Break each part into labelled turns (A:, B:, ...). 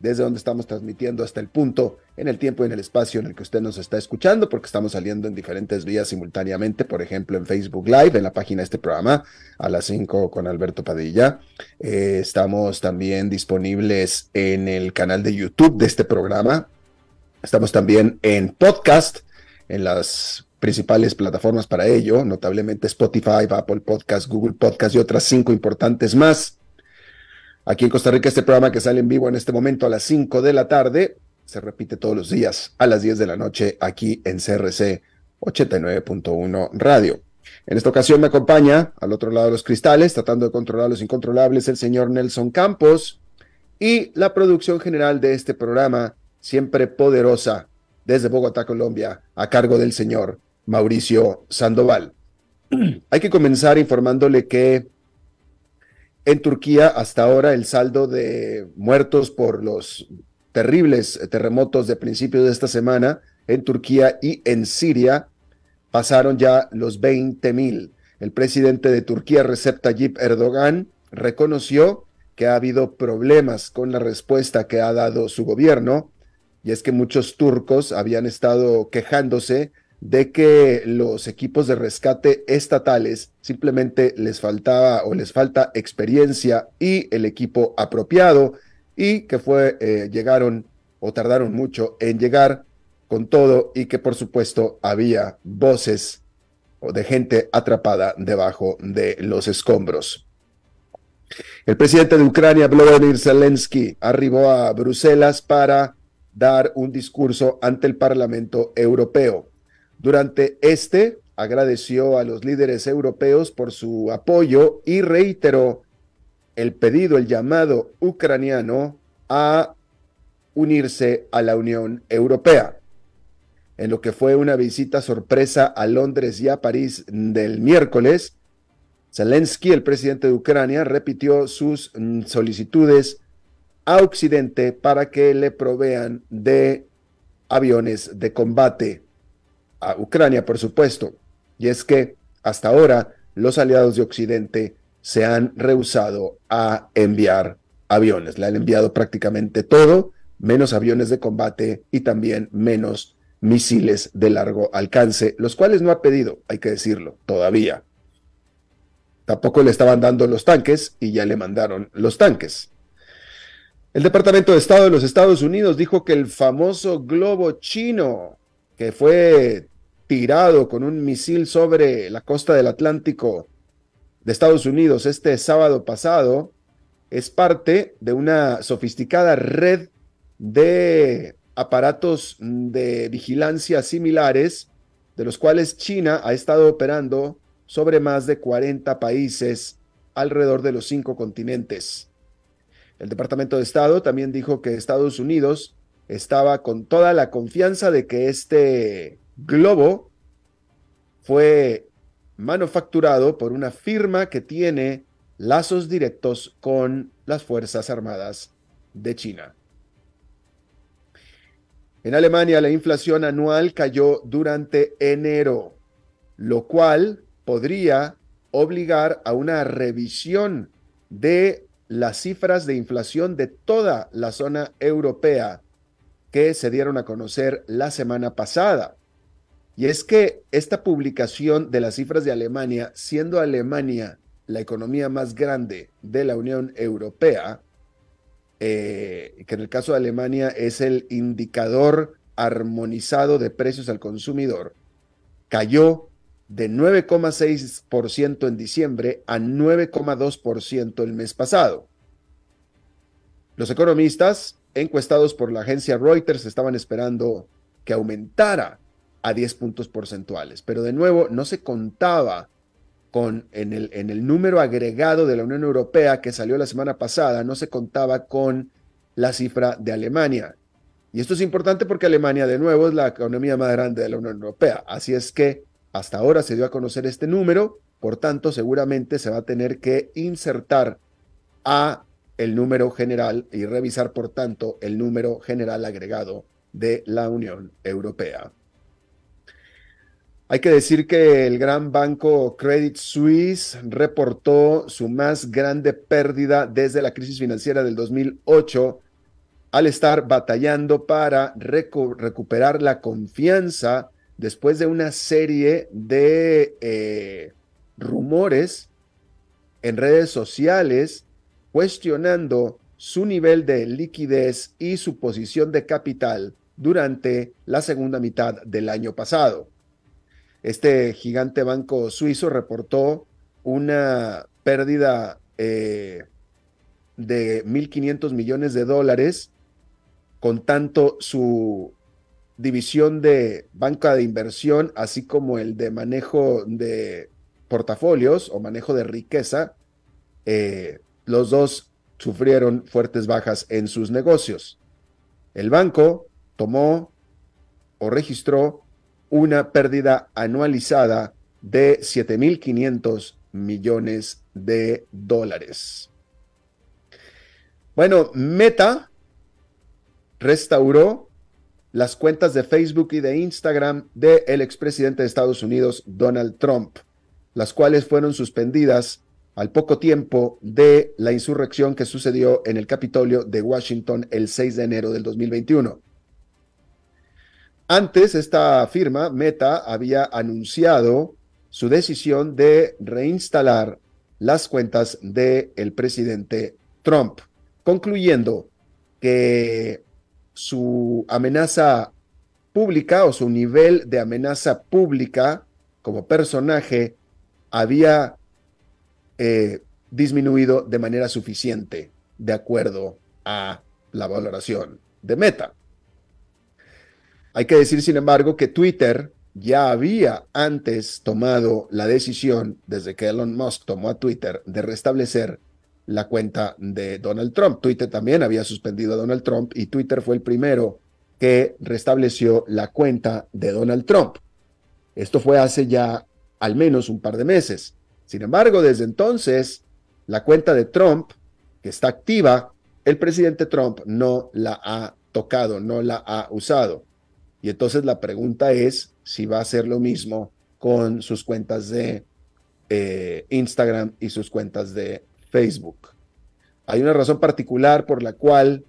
A: desde donde estamos transmitiendo hasta el punto, en el tiempo y en el espacio en el que usted nos está escuchando, porque estamos saliendo en diferentes vías simultáneamente, por ejemplo en Facebook Live, en la página de este programa, a las 5 con Alberto Padilla. Eh, estamos también disponibles en el canal de YouTube de este programa. Estamos también en podcast, en las principales plataformas para ello, notablemente Spotify, Apple Podcast, Google Podcast y otras cinco importantes más. Aquí en Costa Rica, este programa que sale en vivo en este momento a las 5 de la tarde, se repite todos los días a las 10 de la noche aquí en CRC 89.1 Radio. En esta ocasión me acompaña al otro lado de los cristales, tratando de controlar los incontrolables, el señor Nelson Campos y la producción general de este programa, siempre poderosa, desde Bogotá, Colombia, a cargo del señor Mauricio Sandoval. Hay que comenzar informándole que en Turquía, hasta ahora, el saldo de muertos por los terribles terremotos de principios de esta semana en Turquía y en Siria pasaron ya los 20 mil. El presidente de Turquía, Recep Tayyip Erdogan, reconoció que ha habido problemas con la respuesta que ha dado su gobierno, y es que muchos turcos habían estado quejándose de que los equipos de rescate estatales simplemente les faltaba o les falta experiencia y el equipo apropiado y que fue eh, llegaron o tardaron mucho en llegar con todo y que por supuesto había voces de gente atrapada debajo de los escombros. El presidente de Ucrania, Volodymyr Zelensky, arribó a Bruselas para dar un discurso ante el Parlamento Europeo. Durante este, agradeció a los líderes europeos por su apoyo y reiteró el pedido, el llamado ucraniano a unirse a la Unión Europea. En lo que fue una visita sorpresa a Londres y a París del miércoles, Zelensky, el presidente de Ucrania, repitió sus mm, solicitudes a Occidente para que le provean de aviones de combate a Ucrania, por supuesto, y es que hasta ahora los aliados de Occidente se han rehusado a enviar aviones. Le han enviado prácticamente todo, menos aviones de combate y también menos misiles de largo alcance, los cuales no ha pedido, hay que decirlo, todavía. Tampoco le estaban dando los tanques y ya le mandaron los tanques. El Departamento de Estado de los Estados Unidos dijo que el famoso globo chino que fue tirado con un misil sobre la costa del Atlántico de Estados Unidos este sábado pasado es parte de una sofisticada red de aparatos de vigilancia similares, de los cuales China ha estado operando sobre más de 40 países alrededor de los cinco continentes. El Departamento de Estado también dijo que Estados Unidos estaba con toda la confianza de que este globo fue manufacturado por una firma que tiene lazos directos con las Fuerzas Armadas de China. En Alemania la inflación anual cayó durante enero, lo cual podría obligar a una revisión de las cifras de inflación de toda la zona europea que se dieron a conocer la semana pasada. Y es que esta publicación de las cifras de Alemania, siendo Alemania la economía más grande de la Unión Europea, eh, que en el caso de Alemania es el indicador armonizado de precios al consumidor, cayó de 9,6% en diciembre a 9,2% el mes pasado. Los economistas encuestados por la agencia Reuters estaban esperando que aumentara a 10 puntos porcentuales, pero de nuevo no se contaba con en el, en el número agregado de la Unión Europea que salió la semana pasada, no se contaba con la cifra de Alemania. Y esto es importante porque Alemania de nuevo es la economía más grande de la Unión Europea. Así es que hasta ahora se dio a conocer este número, por tanto seguramente se va a tener que insertar a el número general y revisar, por tanto, el número general agregado de la Unión Europea. Hay que decir que el gran banco Credit Suisse reportó su más grande pérdida desde la crisis financiera del 2008 al estar batallando para recuperar la confianza después de una serie de eh, rumores en redes sociales cuestionando su nivel de liquidez y su posición de capital durante la segunda mitad del año pasado. Este gigante banco suizo reportó una pérdida eh, de 1.500 millones de dólares, con tanto su división de banca de inversión, así como el de manejo de portafolios o manejo de riqueza, eh, los dos sufrieron fuertes bajas en sus negocios. El banco tomó o registró una pérdida anualizada de 7.500 millones de dólares. Bueno, Meta restauró las cuentas de Facebook y de Instagram del el expresidente de Estados Unidos, Donald Trump, las cuales fueron suspendidas al poco tiempo de la insurrección que sucedió en el Capitolio de Washington el 6 de enero del 2021. Antes, esta firma, Meta, había anunciado su decisión de reinstalar las cuentas del el presidente Trump, concluyendo que su amenaza pública o su nivel de amenaza pública como personaje había eh, disminuido de manera suficiente de acuerdo a la valoración de Meta. Hay que decir, sin embargo, que Twitter ya había antes tomado la decisión, desde que Elon Musk tomó a Twitter, de restablecer la cuenta de Donald Trump. Twitter también había suspendido a Donald Trump y Twitter fue el primero que restableció la cuenta de Donald Trump. Esto fue hace ya al menos un par de meses. Sin embargo, desde entonces, la cuenta de Trump, que está activa, el presidente Trump no la ha tocado, no la ha usado. Y entonces la pregunta es si va a hacer lo mismo con sus cuentas de eh, Instagram y sus cuentas de Facebook. Hay una razón particular por la cual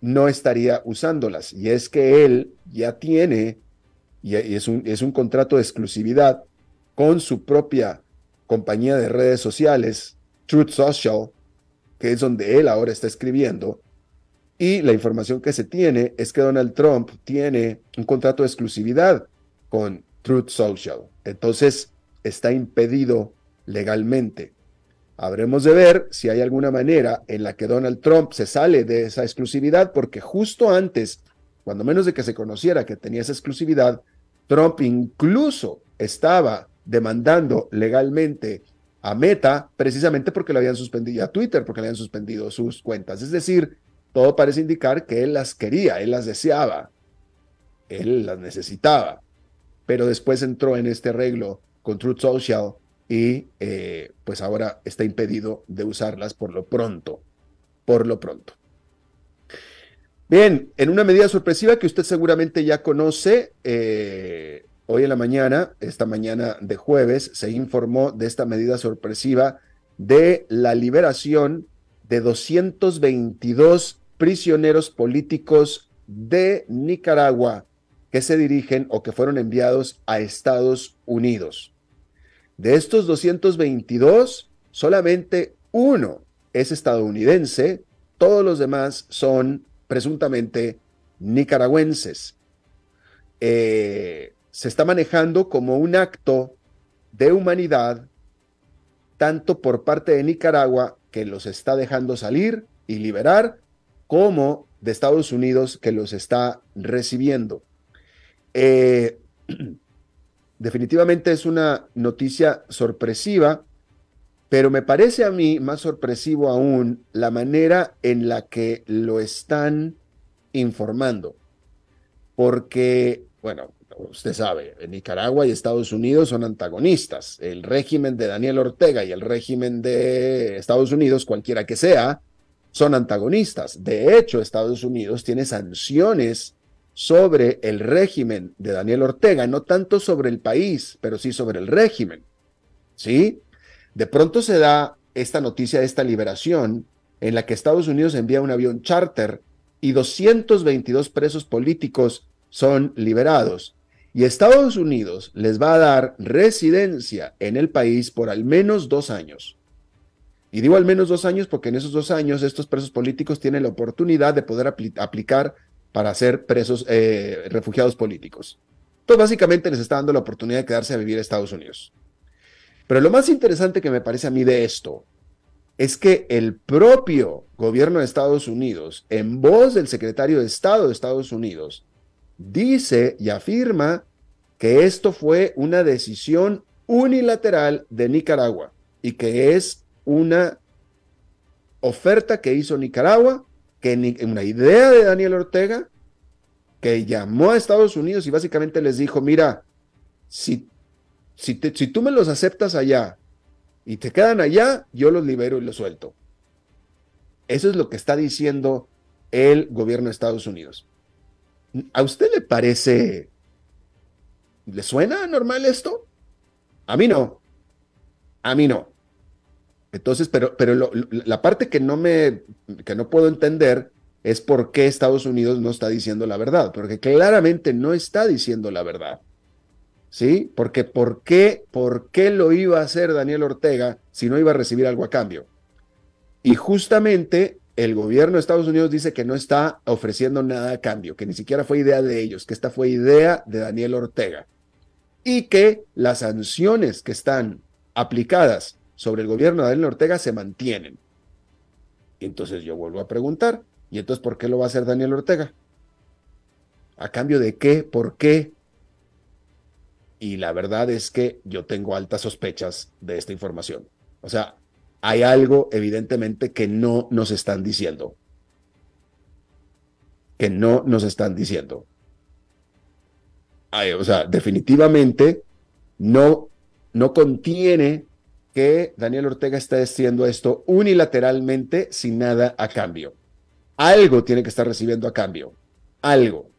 A: no estaría usándolas y es que él ya tiene, y es un, es un contrato de exclusividad con su propia compañía de redes sociales, Truth Social, que es donde él ahora está escribiendo. Y la información que se tiene es que Donald Trump tiene un contrato de exclusividad con Truth Social. Entonces, está impedido legalmente. Habremos de ver si hay alguna manera en la que Donald Trump se sale de esa exclusividad, porque justo antes, cuando menos de que se conociera que tenía esa exclusividad, Trump incluso estaba demandando legalmente a Meta precisamente porque lo habían suspendido, a Twitter porque le habían suspendido sus cuentas. Es decir, todo parece indicar que él las quería, él las deseaba, él las necesitaba, pero después entró en este arreglo con Truth Social y eh, pues ahora está impedido de usarlas por lo pronto, por lo pronto. Bien, en una medida sorpresiva que usted seguramente ya conoce, eh, Hoy en la mañana, esta mañana de jueves, se informó de esta medida sorpresiva de la liberación de 222 prisioneros políticos de Nicaragua que se dirigen o que fueron enviados a Estados Unidos. De estos 222, solamente uno es estadounidense, todos los demás son presuntamente nicaragüenses. Eh, se está manejando como un acto de humanidad, tanto por parte de Nicaragua, que los está dejando salir y liberar, como de Estados Unidos, que los está recibiendo. Eh, definitivamente es una noticia sorpresiva, pero me parece a mí más sorpresivo aún la manera en la que lo están informando. Porque, bueno, usted sabe, Nicaragua y Estados Unidos son antagonistas. El régimen de Daniel Ortega y el régimen de Estados Unidos, cualquiera que sea, son antagonistas. De hecho, Estados Unidos tiene sanciones sobre el régimen de Daniel Ortega, no tanto sobre el país, pero sí sobre el régimen. ¿Sí? De pronto se da esta noticia de esta liberación en la que Estados Unidos envía un avión charter y 222 presos políticos son liberados y Estados Unidos les va a dar residencia en el país por al menos dos años. Y digo al menos dos años porque en esos dos años estos presos políticos tienen la oportunidad de poder aplicar para ser presos, eh, refugiados políticos. Entonces, básicamente les está dando la oportunidad de quedarse a vivir en Estados Unidos. Pero lo más interesante que me parece a mí de esto es que el propio gobierno de Estados Unidos, en voz del secretario de Estado de Estados Unidos, dice y afirma que esto fue una decisión unilateral de Nicaragua y que es una oferta que hizo Nicaragua, que una idea de Daniel Ortega, que llamó a Estados Unidos y básicamente les dijo, mira, si, si, si tú me los aceptas allá y te quedan allá, yo los libero y los suelto. Eso es lo que está diciendo el gobierno de Estados Unidos. ¿A usted le parece, le suena normal esto? A mí no. A mí no. Entonces, pero, pero la parte que no me, que no puedo entender es por qué Estados Unidos no está diciendo la verdad, porque claramente no está diciendo la verdad. ¿Sí? Porque ¿por qué, por qué lo iba a hacer Daniel Ortega si no iba a recibir algo a cambio? Y justamente el gobierno de Estados Unidos dice que no está ofreciendo nada a cambio, que ni siquiera fue idea de ellos, que esta fue idea de Daniel Ortega y que las sanciones que están aplicadas sobre el gobierno de Daniel Ortega se mantienen. Entonces yo vuelvo a preguntar, ¿y entonces por qué lo va a hacer Daniel Ortega? ¿A cambio de qué? ¿Por qué? Y la verdad es que yo tengo altas sospechas de esta información. O sea, hay algo evidentemente que no nos están diciendo. Que no nos están diciendo. o sea, definitivamente no, no contiene que Daniel Ortega está haciendo esto unilateralmente sin nada a cambio. Algo tiene que estar recibiendo a cambio. Algo.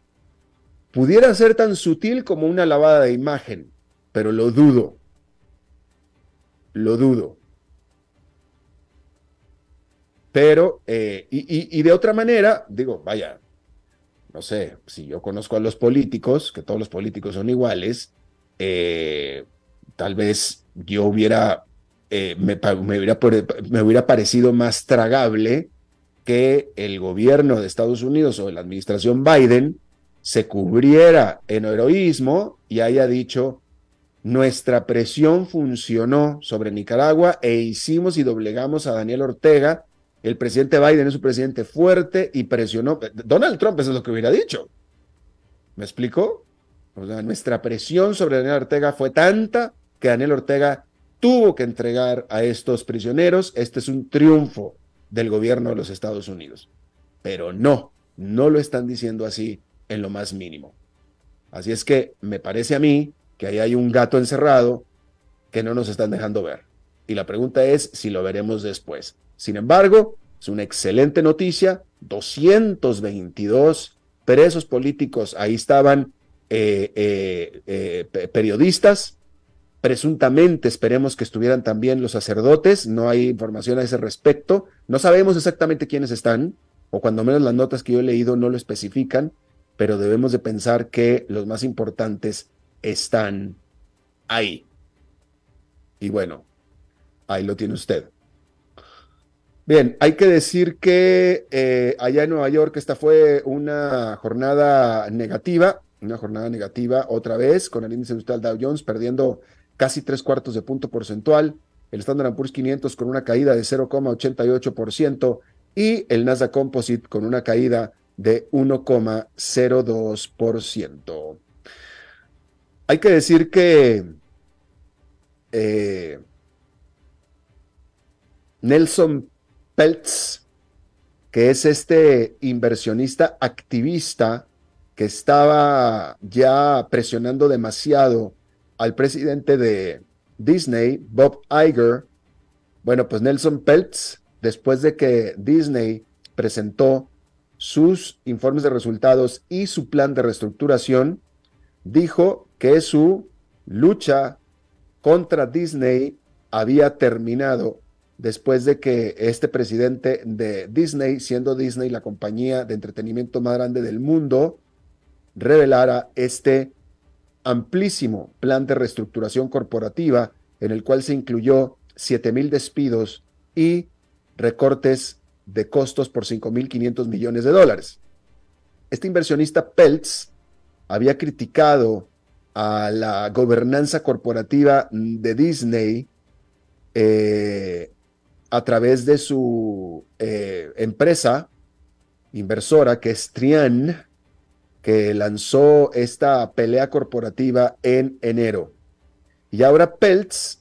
A: Pudiera ser tan sutil como una lavada de imagen, pero lo dudo. Lo dudo. Pero, eh, y, de otra manera, digo, vaya, no sé, si yo conozco a los políticos, que todos los políticos son iguales, eh, tal vez yo hubiera, eh, me, hubiera, parecido más tragable que el gobierno de Estados Unidos o la administración Biden se cubriera en heroísmo y haya dicho, nuestra presión funcionó sobre Nicaragua e hicimos y doblegamos a Daniel Ortega el presidente Biden es un presidente fuerte y presionó. Donald Trump eso es lo que hubiera dicho. ¿Me explico? Nuestra presión sobre Daniel Ortega fue tanta que Daniel Ortega tuvo que entregar a estos prisioneros. Este es un triunfo del gobierno de los Estados Unidos. Pero no, no lo están diciendo así en lo más mínimo. Así es que me parece a mí que ahí hay un gato encerrado que no nos están dejando ver. Y la pregunta es si lo veremos después. Sin embargo, es una excelente noticia. 222 presos políticos, ahí estaban eh, eh, eh, periodistas, presuntamente esperemos que estuvieran también los sacerdotes, no hay información a ese respecto, no sabemos exactamente quiénes están, o cuando menos las notas que yo he leído no lo especifican, pero debemos de pensar que los más importantes están ahí. Y bueno, ahí lo tiene usted. Bien, hay que decir que eh, allá en Nueva York esta fue una jornada negativa, una jornada negativa otra vez, con el índice industrial Dow Jones perdiendo casi tres cuartos de punto porcentual, el Standard Poor's 500 con una caída de 0,88% y el Nasdaq Composite con una caída de 1,02%. Hay que decir que eh, Nelson Peltz, que es este inversionista activista que estaba ya presionando demasiado al presidente de Disney, Bob Iger. Bueno, pues Nelson Peltz, después de que Disney presentó sus informes de resultados y su plan de reestructuración, dijo que su lucha contra Disney había terminado después de que este presidente de Disney, siendo Disney la compañía de entretenimiento más grande del mundo, revelara este amplísimo plan de reestructuración corporativa en el cual se incluyó 7 mil despidos y recortes de costos por 5.500 millones de dólares. Este inversionista Peltz había criticado a la gobernanza corporativa de Disney eh, a través de su eh, empresa inversora, que es Trian, que lanzó esta pelea corporativa en enero. Y ahora Peltz,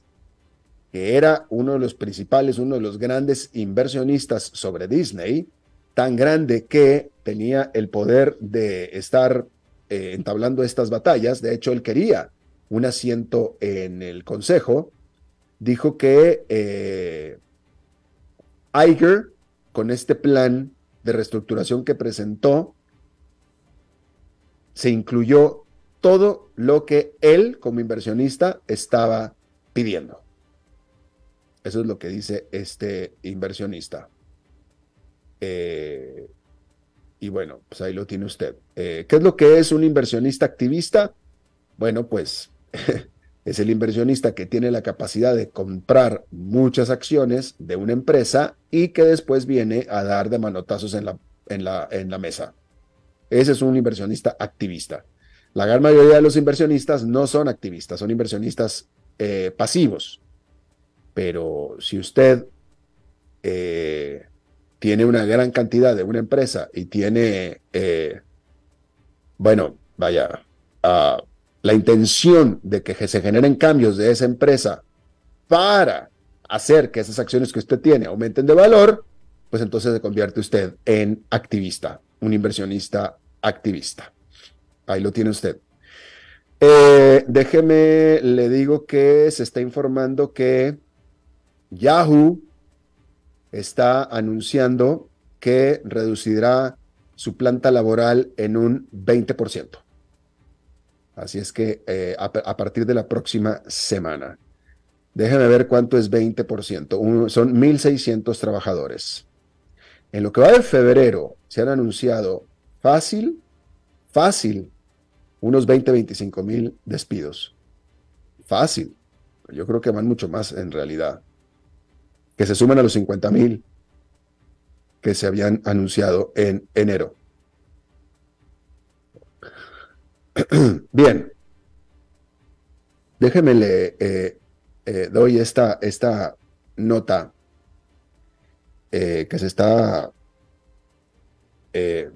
A: que era uno de los principales, uno de los grandes inversionistas sobre Disney, tan grande que tenía el poder de estar eh, entablando estas batallas, de hecho él quería un asiento en el Consejo, dijo que eh, Iger, con este plan de reestructuración que presentó, se incluyó todo lo que él como inversionista estaba pidiendo. Eso es lo que dice este inversionista. Eh, y bueno, pues ahí lo tiene usted. Eh, ¿Qué es lo que es un inversionista activista? Bueno, pues es el inversionista que tiene la capacidad de comprar muchas acciones de una empresa y que después viene a dar de manotazos en la, mesa. Ese es un inversionista activista. La gran mayoría de los inversionistas no son activistas, son inversionistas eh, pasivos. Pero si usted eh, tiene una gran cantidad de una empresa y tiene, eh, bueno, vaya, a la intención de que se generen cambios de esa empresa para hacer que esas acciones que usted tiene aumenten de valor, pues entonces se convierte usted en activista, un inversionista activista. Ahí lo tiene usted. Eh, déjeme, le digo que se está informando que Yahoo está anunciando que reducirá su planta laboral en un 20%. Así es que eh, a, partir de la próxima semana. Déjenme ver cuánto es 20%. son 1.600 trabajadores. En lo que va de febrero, se han anunciado fácil, fácil, unos 20, 25 mil despidos. Fácil. Yo creo que van mucho más en realidad. Que se suman a los 50 mil que se habían anunciado en enero. Bien, déjeme le eh, eh, doy esta, esta nota eh, que se está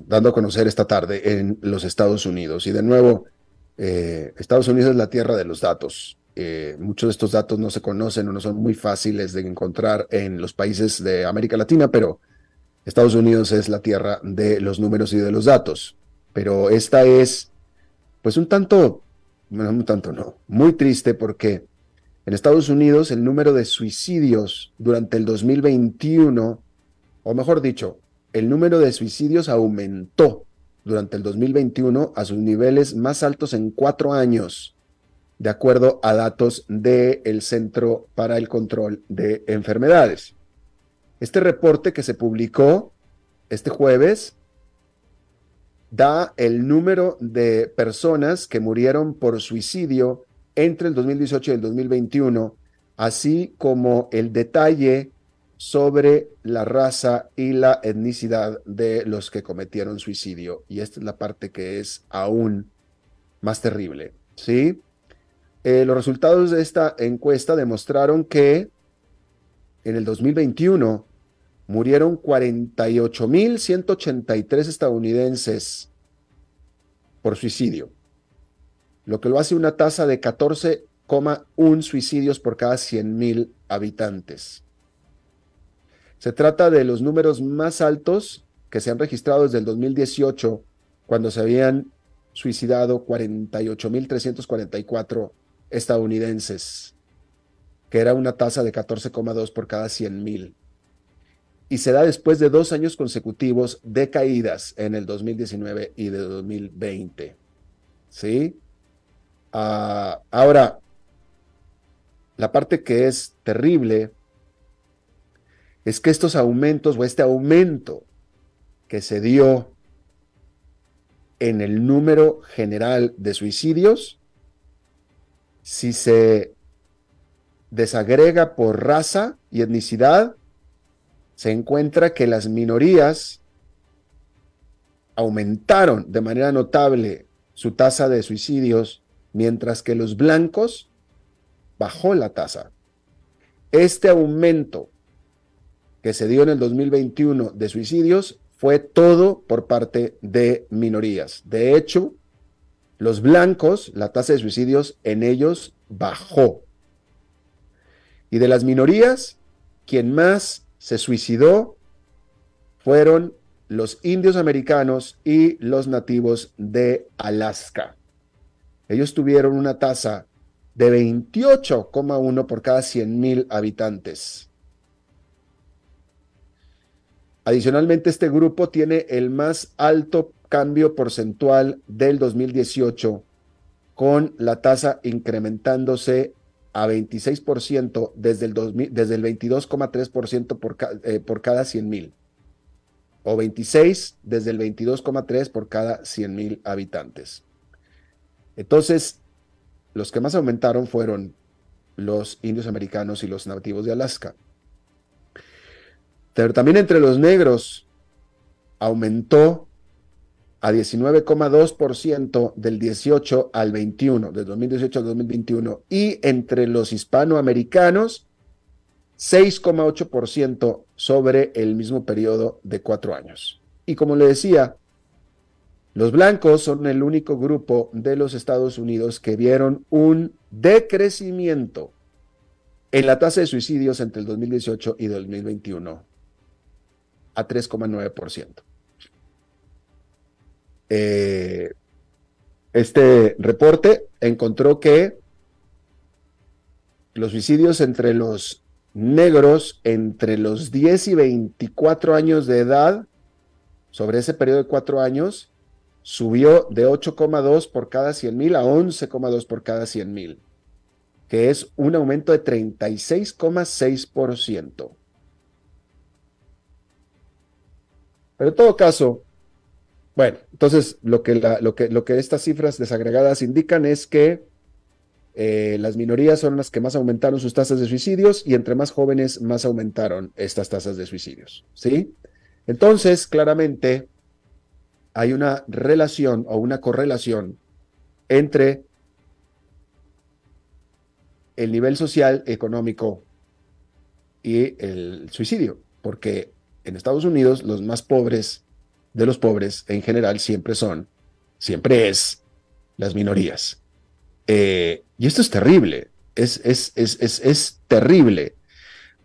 A: dando a conocer esta tarde en los Estados Unidos. Y de nuevo, Estados Unidos es la tierra de los datos. muchos de estos datos no se conocen o no son muy fáciles de encontrar en los países de América Latina, pero Estados Unidos es la tierra de los números y de los datos. Pero esta es pues un tanto, un tanto no, muy triste porque en Estados Unidos el número de suicidios durante el 2021, o mejor dicho, el número de suicidios aumentó durante el 2021 a sus niveles más altos en cuatro años, de acuerdo a datos del Centro para el Control de Enfermedades. Este reporte que se publicó este jueves da el número de personas que murieron por suicidio entre el 2018 y el 2021 así como el detalle sobre la raza y la etnicidad de los que cometieron suicidio. Y esta es la parte que es aún más terrible. ¿sí? Eh, los resultados de esta encuesta demostraron que en el 2021 murieron 48.183 estadounidenses por suicidio, lo que lo hace una tasa de 14,1 suicidios por cada 100.000 habitantes. Se trata de los números más altos que se han registrado desde el 2018, cuando se habían suicidado 48.344 estadounidenses, que era una tasa de 14,2 por cada 100.000. Y se da después de dos años consecutivos de caídas en el 2019 y de 2020. ¿Sí? Ah, ahora, la parte que es terrible es que estos aumentos o este aumento que se dio en el número general de suicidios, si se desagrega por raza y etnicidad, se encuentra que las minorías aumentaron de manera notable su tasa de suicidios, mientras que los blancos bajó la tasa. Este aumento que se dio en el 2021 de suicidios fue todo por parte de minorías. De hecho, los blancos, la tasa de suicidios en ellos bajó. Y de las minorías, quien más se suicidó fueron los indios americanos y los nativos de Alaska. Ellos tuvieron una tasa de 28,1 por cada 100 mil habitantes. Adicionalmente, este grupo tiene el más alto cambio porcentual del 2018, con la tasa incrementándose a 26% desde el, desde el 22,3% por, eh, por cada 100 mil, o 26 desde el 22,3 por cada 100 mil habitantes. Entonces, los que más aumentaron fueron los indios americanos y los nativos de Alaska. Pero también entre los negros aumentó a 19,2% del 18 al 21, del 2018 al 2021, y entre los hispanoamericanos, 6,8% sobre el mismo periodo de cuatro años. Y como le decía, los blancos son el único grupo de los Estados Unidos que vieron un decrecimiento en la tasa de suicidios entre el 2018 y 2021 a 3,9%. Eh, este reporte encontró que los suicidios entre los negros entre los 10 y 24 años de edad, sobre ese periodo de cuatro años, subió de 8,2 por cada 100 mil a 11,2 por cada 100 mil, que es un aumento de 36,6%. Pero en todo caso, bueno, entonces lo que, lo que, lo que estas cifras desagregadas indican es que eh, las minorías son las que más aumentaron sus tasas de suicidios y entre más jóvenes más aumentaron estas tasas de suicidios. ¿Sí? Entonces, claramente hay una relación o una correlación entre el nivel social, económico y el suicidio, porque en Estados Unidos los más pobres de los pobres en general siempre son, siempre es las minorías. Eh, y esto es terrible, es, es, es, es terrible.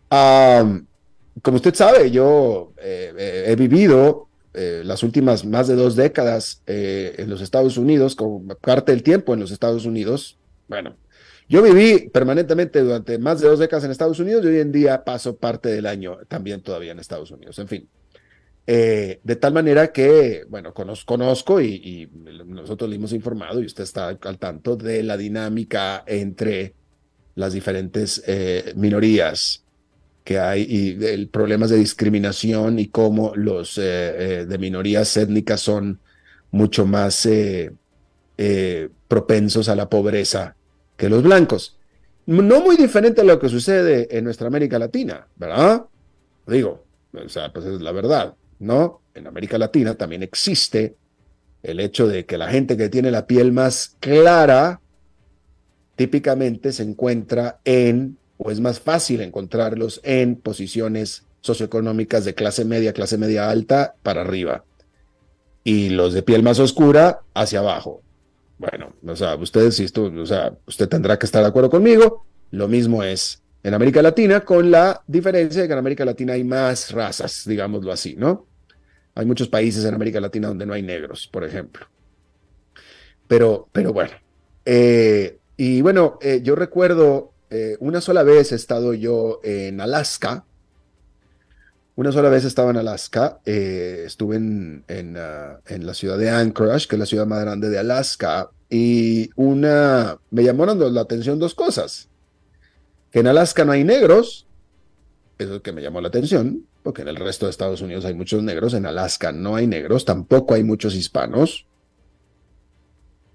A: como usted sabe, yo eh, he vivido eh, las últimas más de dos décadas en los Estados Unidos, con parte del tiempo en los Estados Unidos. Bueno, yo viví permanentemente durante más de dos décadas en Estados Unidos y hoy en día paso parte del año también todavía en Estados Unidos. En fin, eh, de tal manera que, bueno, conozco, y, nosotros le hemos informado y usted está al tanto de la dinámica entre las diferentes eh, minorías que hay y el problemas de discriminación y cómo los eh, de minorías étnicas son mucho más propensos a la pobreza que los blancos. No muy diferente a lo que sucede en nuestra América Latina, ¿verdad? Digo, o sea, pues es la verdad, ¿no? En América Latina también existe el hecho de que la gente que tiene la piel más clara típicamente se encuentra en, o es más fácil encontrarlos en posiciones socioeconómicas de clase media, clase media alta para arriba. Y los de piel más oscura hacia abajo. Bueno, o sea, ustedes, si esto, o sea, usted tendrá que estar de acuerdo conmigo. Lo mismo es en América Latina, con la diferencia de que en América Latina hay más razas, digámoslo así, ¿no? Hay muchos países en América Latina donde no hay negros, por ejemplo. Pero, pero bueno. Eh, y bueno, eh, yo recuerdo eh, una sola vez he estado yo en Alaska. Una sola vez estaba en Alaska. estuve en, en, ah, en la ciudad de Anchorage, que es la ciudad más grande de Alaska. Y una, me llamaron la atención dos cosas que en Alaska no hay negros, eso es que me llamó la atención, porque en el resto de Estados Unidos hay muchos negros, en Alaska no hay negros, tampoco hay muchos hispanos,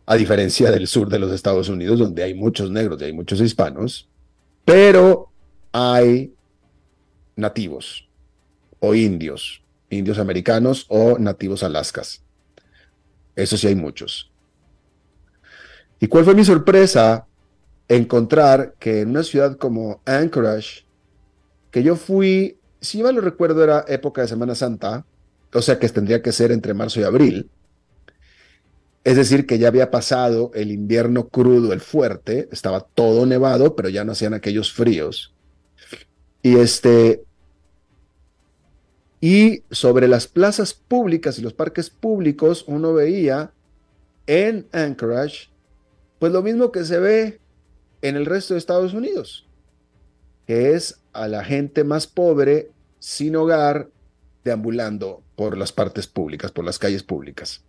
A: a diferencia del sur de los Estados Unidos, donde hay muchos negros y hay muchos hispanos, pero hay nativos o indios, indios americanos o nativos alaskas. Eso sí hay muchos. ¿Y cuál fue mi sorpresa encontrar que en una ciudad como Anchorage, que yo fui, si mal lo recuerdo, era época de Semana Santa, o sea que tendría que ser entre marzo y abril. Es decir, que ya había pasado el invierno crudo, el fuerte, estaba todo nevado, pero ya no hacían aquellos fríos. Y este. Y sobre las plazas públicas y los parques públicos, uno veía en Anchorage, pues lo mismo que se ve en el resto de Estados Unidos, que es a la gente más pobre, sin hogar, deambulando por las partes públicas, por las calles públicas.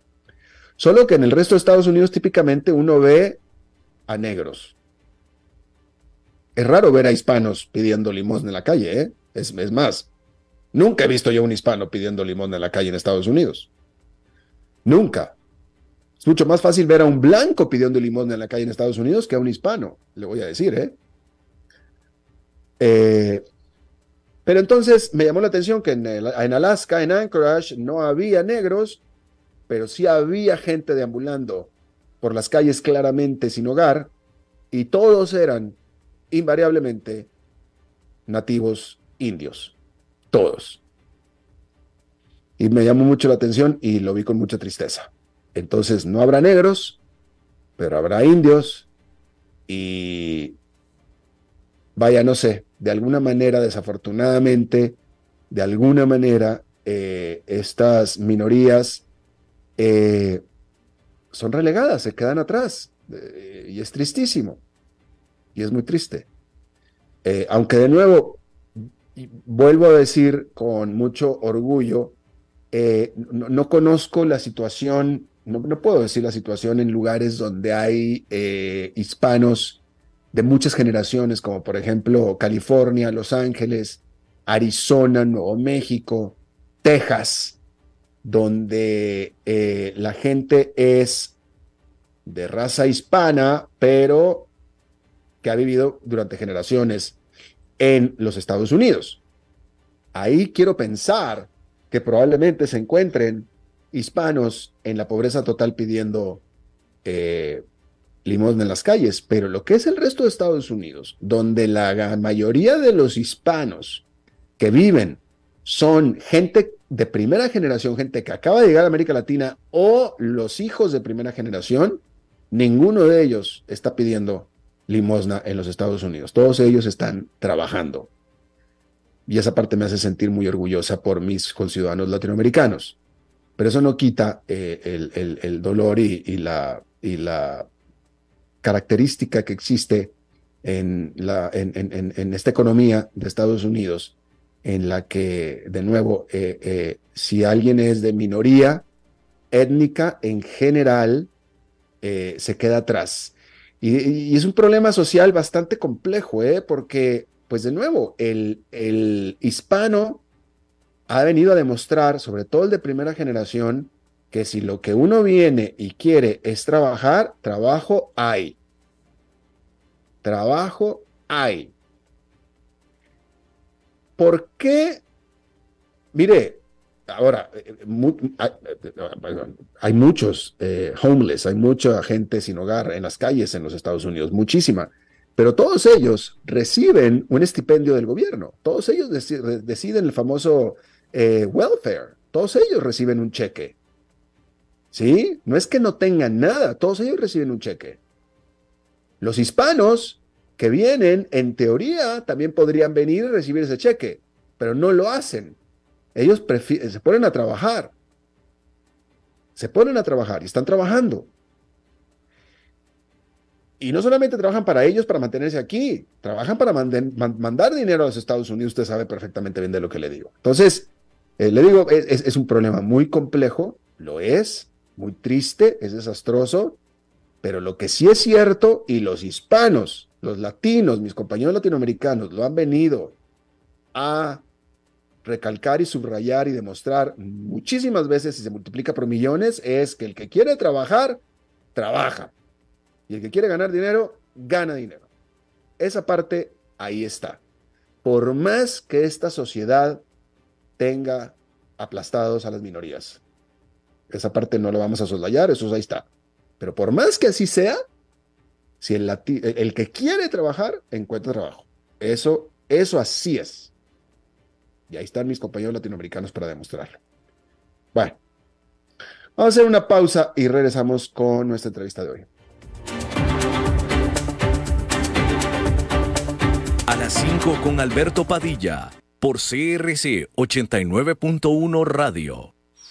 A: Solo que en el resto de Estados Unidos típicamente uno ve a negros. Es raro ver a hispanos pidiendo limosna en la calle, ¿eh? Es, más, nunca he visto yo a un hispano pidiendo limosna en la calle en Estados Unidos. Nunca. Es mucho más fácil ver a un blanco pidiendo limón en la calle en Estados Unidos que a un hispano, le voy a decir, ¿eh? eh pero entonces me llamó la atención que en, Alaska, en Anchorage, no había negros, pero sí había gente deambulando por las calles claramente sin hogar, y todos eran invariablemente nativos indios, todos. Y me llamó mucho la atención y lo vi con mucha tristeza. Entonces no habrá negros, pero habrá indios y vaya, no sé, de alguna manera, desafortunadamente, de alguna manera, eh, estas minorías eh, son relegadas, se quedan atrás. Eh, y es tristísimo. Y es muy triste. aunque de nuevo, vuelvo a decir con mucho orgullo, no, conozco la situación no, puedo decir la situación en lugares donde hay eh, hispanos de muchas generaciones, como por ejemplo California, Los Ángeles, Arizona, Nuevo México, Texas, donde eh, la gente es de raza hispana, pero que ha vivido durante generaciones en los Estados Unidos. Ahí quiero pensar que probablemente se encuentren hispanos en la pobreza total pidiendo eh, limosna en las calles, pero lo que es el resto de Estados Unidos, donde la mayoría de los hispanos que viven son gente de primera generación, gente que acaba de llegar a América Latina o los hijos de primera generación, ninguno de ellos está pidiendo limosna en los Estados Unidos. Todos ellos están trabajando. Y esa parte me hace sentir muy orgullosa por mis conciudadanos latinoamericanos. Pero eso no quita eh, el, dolor y, la, característica que existe en, esta economía de Estados Unidos, en la que, de nuevo, eh, eh, si alguien es de minoría étnica, en general, se queda atrás. Y, es un problema social bastante complejo, porque, pues de nuevo, el hispano ha venido a demostrar, sobre todo el de primera generación, que si lo que uno viene y quiere es trabajar, trabajo hay. Trabajo hay. ¿Por qué? Mire, ahora, eh, hay muchos eh, homeless, hay mucha gente sin hogar en las calles en los Estados Unidos, muchísima. Pero todos ellos reciben un estipendio del gobierno. Todos ellos deciden el famoso eh, welfare. Todos ellos reciben un cheque. ¿Sí? No es que no tengan nada, todos ellos reciben un cheque. Los hispanos que vienen, en teoría, también podrían venir y recibir ese cheque, pero no lo hacen. Ellos se ponen a trabajar. Se ponen a trabajar y están trabajando. Y no solamente trabajan para ellos, para mantenerse aquí, trabajan para mandar dinero a los Estados Unidos. Usted sabe perfectamente bien de lo que le digo. Entonces, eh, le digo, es, un problema muy complejo, lo es, muy triste, es desastroso, pero lo que sí es cierto, y los hispanos, los latinos, mis compañeros latinoamericanos, lo han venido a recalcar y subrayar y demostrar muchísimas veces y se multiplica por millones, es que el que quiere trabajar, trabaja. Y el que quiere ganar dinero, gana dinero. Esa parte ahí está. Por más que esta sociedad tenga aplastados a las minorías. Esa parte no lo vamos a soslayar, eso ahí está. Pero por más que así sea, si el, el que quiere trabajar, encuentra trabajo. Eso, eso así es. Y ahí están mis compañeros latinoamericanos para demostrarlo. Bueno, vamos a hacer una pausa y regresamos con nuestra entrevista de hoy.
B: A las 5 con Alberto Padilla, por CRC 89.1 Radio.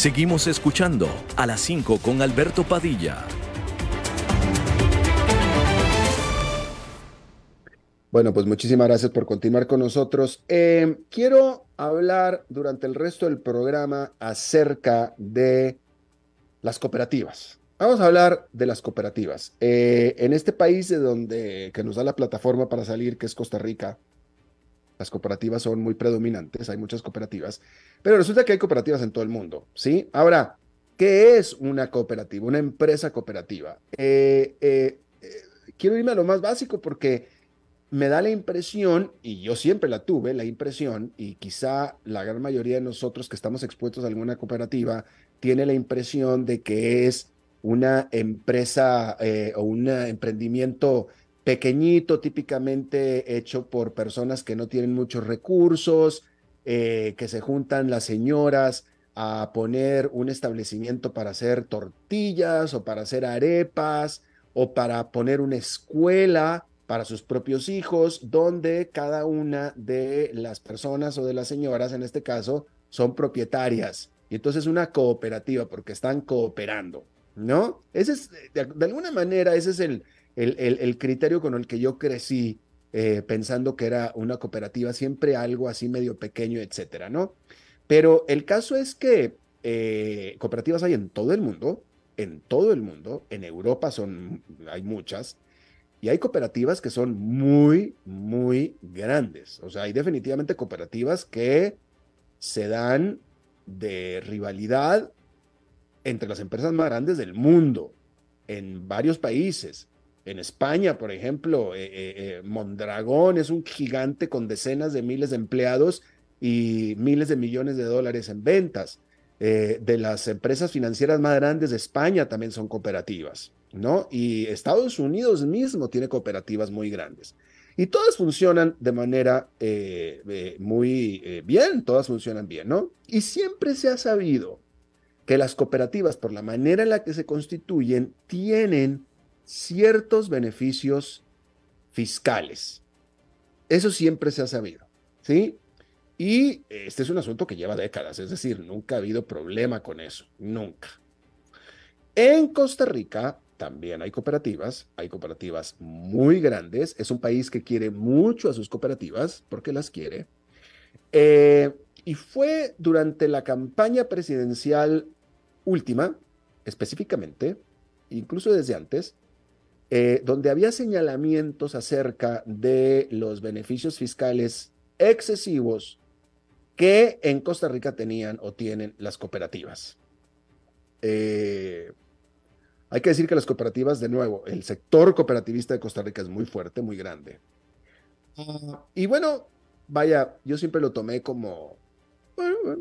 B: Seguimos escuchando a las 5 con Alberto Padilla.
A: Bueno, pues muchísimas gracias por continuar con nosotros. Eh, quiero hablar durante el resto del programa acerca de las cooperativas. Vamos a hablar de las cooperativas. Eh, en este país de donde que nos da la plataforma para salir, que es Costa Rica, las cooperativas son muy predominantes, hay muchas cooperativas, pero resulta que hay cooperativas en todo el mundo, ¿sí? Ahora, ¿qué es una cooperativa, una empresa cooperativa? Eh, eh, eh, quiero irme a lo más básico porque me da la impresión, y yo siempre la tuve, la impresión, y quizá la gran mayoría de nosotros que estamos expuestos a alguna cooperativa, tiene la impresión de que es una empresa o un emprendimiento pequeñito, típicamente hecho por personas que no tienen muchos recursos, eh, que se juntan las señoras a poner un establecimiento para hacer tortillas o para hacer arepas o para poner una escuela para sus propios hijos, donde cada una de las personas o de las señoras, en este caso, son propietarias. Y entonces una cooperativa, porque están cooperando, ¿no? Ese es, de alguna manera, ese es el, el, criterio con el que yo crecí eh, pensando que era una cooperativa, siempre algo así medio pequeño, etcétera, ¿no? Pero el caso es que eh, cooperativas hay en todo el mundo, en todo el mundo, en Europa son, hay muchas, y hay cooperativas que son muy, muy grandes. O sea, hay definitivamente cooperativas que se dan de rivalidad entre las empresas más grandes del mundo, en varios países. En España, por ejemplo, eh, eh, eh, Mondragón es un gigante con decenas de miles de empleados y miles de millones de dólares en ventas. de las empresas financieras más grandes de España también son cooperativas, ¿no? Y Estados Unidos mismo tiene cooperativas muy grandes. Y todas funcionan de manera muy bien, todas funcionan bien, ¿no? Y siempre se ha sabido que las cooperativas, por la manera en la que se constituyen, tienen ciertos beneficios fiscales. Eso siempre se ha sabido, ¿sí? Y este es un asunto que lleva décadas, es decir, nunca ha habido problema con eso, nunca. En Costa Rica también hay cooperativas, hay cooperativas muy grandes, es un país que quiere mucho a sus cooperativas porque las quiere. Eh, y fue durante la campaña presidencial última, específicamente, incluso desde antes, eh, donde había señalamientos acerca de los beneficios fiscales excesivos que en Costa Rica tenían o tienen las cooperativas. Eh, hay que decir que las cooperativas, de nuevo, el sector cooperativista de Costa Rica es muy fuerte, muy grande. Y bueno, vaya, yo siempre lo tomé como